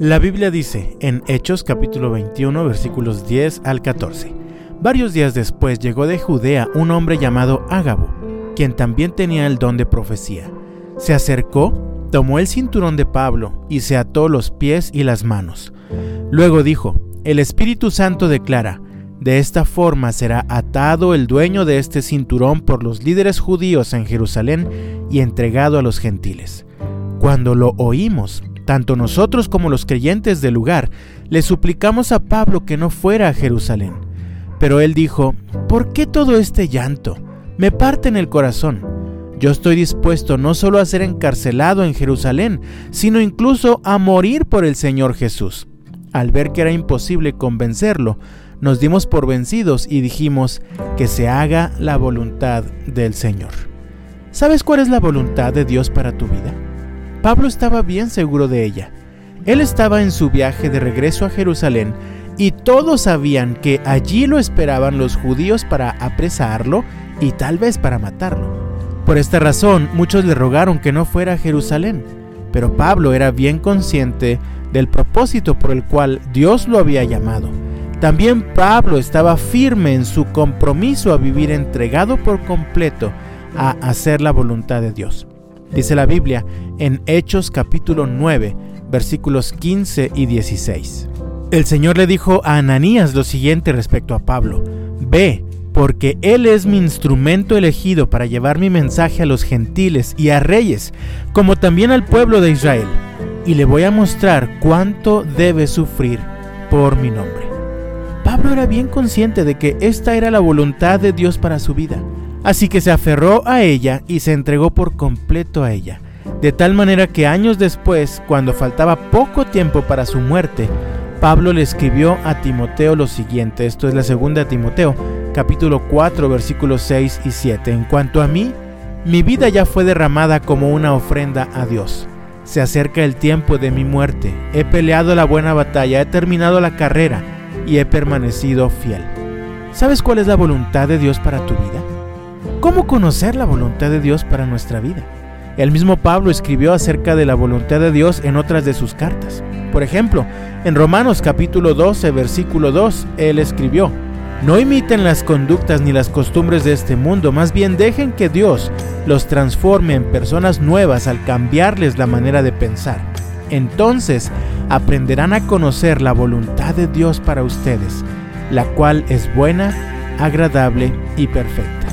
La Biblia dice en Hechos capítulo 21 versículos 10 al 14. Varios días después llegó de Judea un hombre llamado Ágabo, quien también tenía el don de profecía. Se acercó, tomó el cinturón de Pablo y se ató los pies y las manos. Luego dijo, el Espíritu Santo declara, de esta forma será atado el dueño de este cinturón por los líderes judíos en Jerusalén y entregado a los gentiles. Cuando lo oímos, tanto nosotros como los creyentes del lugar le suplicamos a Pablo que no fuera a Jerusalén. Pero él dijo, ¿por qué todo este llanto? Me parte en el corazón. Yo estoy dispuesto no solo a ser encarcelado en Jerusalén, sino incluso a morir por el Señor Jesús. Al ver que era imposible convencerlo, nos dimos por vencidos y dijimos que se haga la voluntad del Señor. ¿Sabes cuál es la voluntad de Dios para tu vida? Pablo estaba bien seguro de ella. Él estaba en su viaje de regreso a Jerusalén y todos sabían que allí lo esperaban los judíos para apresarlo y tal vez para matarlo. Por esta razón muchos le rogaron que no fuera a Jerusalén, pero Pablo era bien consciente del propósito por el cual Dios lo había llamado. También Pablo estaba firme en su compromiso a vivir entregado por completo a hacer la voluntad de Dios. Dice la Biblia en Hechos capítulo 9, versículos 15 y 16. El Señor le dijo a Ananías lo siguiente respecto a Pablo, Ve, porque Él es mi instrumento elegido para llevar mi mensaje a los gentiles y a reyes, como también al pueblo de Israel, y le voy a mostrar cuánto debe sufrir por mi nombre. Pablo era bien consciente de que esta era la voluntad de Dios para su vida. Así que se aferró a ella y se entregó por completo a ella, de tal manera que años después, cuando faltaba poco tiempo para su muerte, Pablo le escribió a Timoteo lo siguiente, esto es la segunda Timoteo, capítulo 4, versículos 6 y 7. En cuanto a mí, mi vida ya fue derramada como una ofrenda a Dios. Se acerca el tiempo de mi muerte. He peleado la buena batalla, he terminado la carrera y he permanecido fiel. ¿Sabes cuál es la voluntad de Dios para tu vida? ¿Cómo conocer la voluntad de Dios para nuestra vida? El mismo Pablo escribió acerca de la voluntad de Dios en otras de sus cartas. Por ejemplo, en Romanos capítulo 12, versículo 2, él escribió, No imiten las conductas ni las costumbres de este mundo, más bien dejen que Dios los transforme en personas nuevas al cambiarles la manera de pensar. Entonces aprenderán a conocer la voluntad de Dios para ustedes, la cual es buena, agradable y perfecta.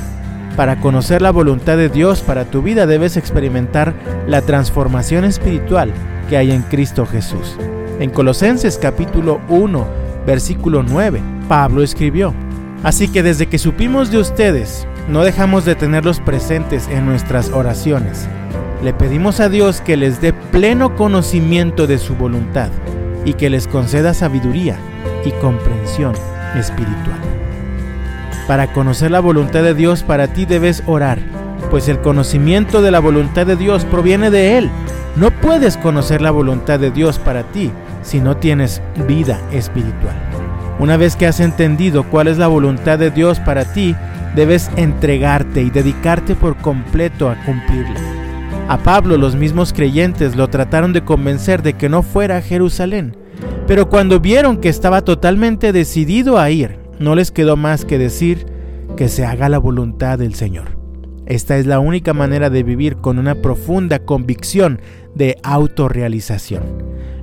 Para conocer la voluntad de Dios para tu vida debes experimentar la transformación espiritual que hay en Cristo Jesús. En Colosenses capítulo 1, versículo 9, Pablo escribió, Así que desde que supimos de ustedes, no dejamos de tenerlos presentes en nuestras oraciones. Le pedimos a Dios que les dé pleno conocimiento de su voluntad y que les conceda sabiduría y comprensión espiritual. Para conocer la voluntad de Dios para ti debes orar, pues el conocimiento de la voluntad de Dios proviene de Él. No puedes conocer la voluntad de Dios para ti si no tienes vida espiritual. Una vez que has entendido cuál es la voluntad de Dios para ti, debes entregarte y dedicarte por completo a cumplirla. A Pablo los mismos creyentes lo trataron de convencer de que no fuera a Jerusalén, pero cuando vieron que estaba totalmente decidido a ir, no les quedó más que decir que se haga la voluntad del Señor. Esta es la única manera de vivir con una profunda convicción de autorrealización.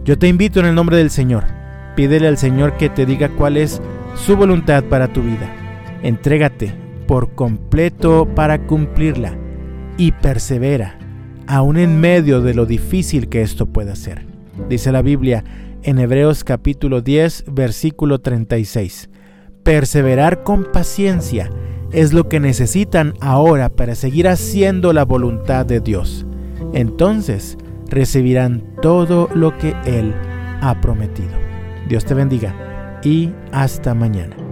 Yo te invito en el nombre del Señor, pídele al Señor que te diga cuál es su voluntad para tu vida. Entrégate por completo para cumplirla y persevera, aun en medio de lo difícil que esto pueda ser. Dice la Biblia en Hebreos capítulo 10, versículo 36. Perseverar con paciencia es lo que necesitan ahora para seguir haciendo la voluntad de Dios. Entonces recibirán todo lo que Él ha prometido. Dios te bendiga y hasta mañana.